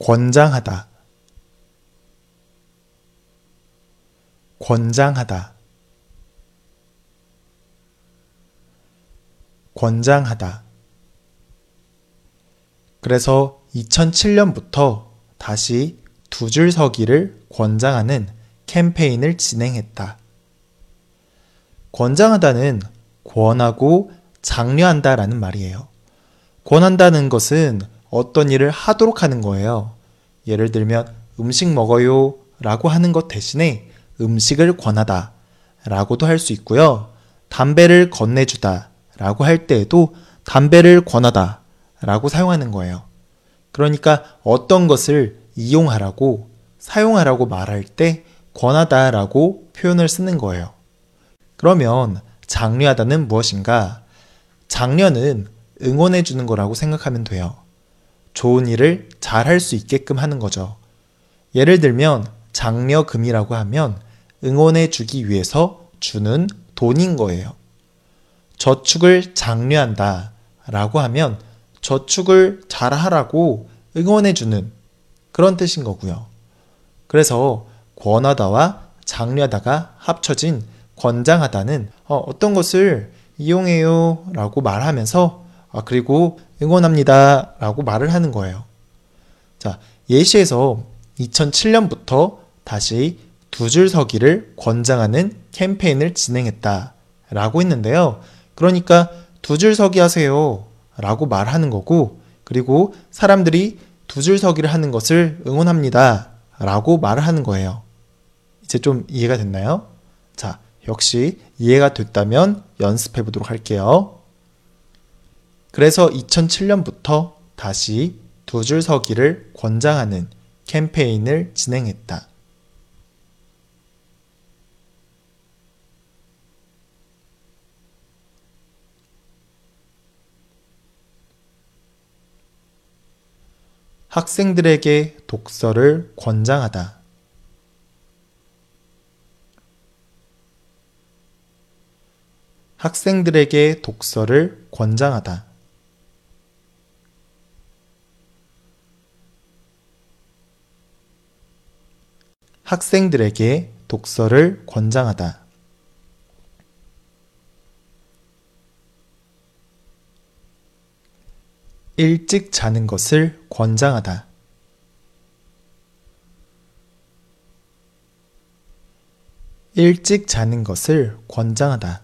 권장하다 권장하다 권장하다 그래서 2007년부터 다시 두 줄 서기를 권장하는 캠페인을 진행했다. 권장하다는 권하고 장려한다라는 말이에요. 권한다는 것은 어떤 일을 하도록 하는 거예요. 예를 들면 음식 먹어요 라고 하는 것 대신에 음식을 권하다 라고도 할 수 있고요. 담배를 건네주다 라고 할 때에도 담배를 권하다 라고 사용하는 거예요. 그러니까 어떤 것을 이용하라고 사용하라고 말할 때 권하다 라고 표현을 쓰는 거예요. 그러면 장려하다는 무엇인가? 장려는 응원해 주는 거라고 생각하면 돼요. 좋은 일을 잘 할 수 있게끔 하는 거죠. 예를 들면 장려금이라고 하면 응원해 주기 위해서 주는 돈인 거예요. 저축을 장려한다 라고 하면 저축을 잘 하라고 응원해 주는 그런 뜻인 거고요. 그래서 권하다와 장려하다가 합쳐진 권장하다는 어, 떤 것을 이용해요 라고 말하면서 아, 그리고 응원합니다 라고 말을 하는 거예요. 자, 예시에서 2007년부터 다시 두 줄 서기를 권장하는 캠페인을 진행했다 라고 했는데요. 그러니까 두 줄 서기 하세요 라고 말하는 거고 그리고 사람들이 두 줄 서기를 하는 것을 응원합니다 라고 말을 하는 거예요. 이제 좀 이해가 됐나요? 자, 역시 이해가 됐다면 연습해 보도록 할게요. 그래서 2007년부터 다시 두 줄 서기를 권장하는 캠페인을 진행했다. 학생들에게 독서를 권장하다. 학생들에게 독서를 권장하다. 학생들에게 독서를 권장하다. 일찍 자는 것을 권장하다. 일찍 자는 것을 권장하다.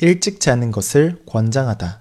일찍 자는 것을 권장하다.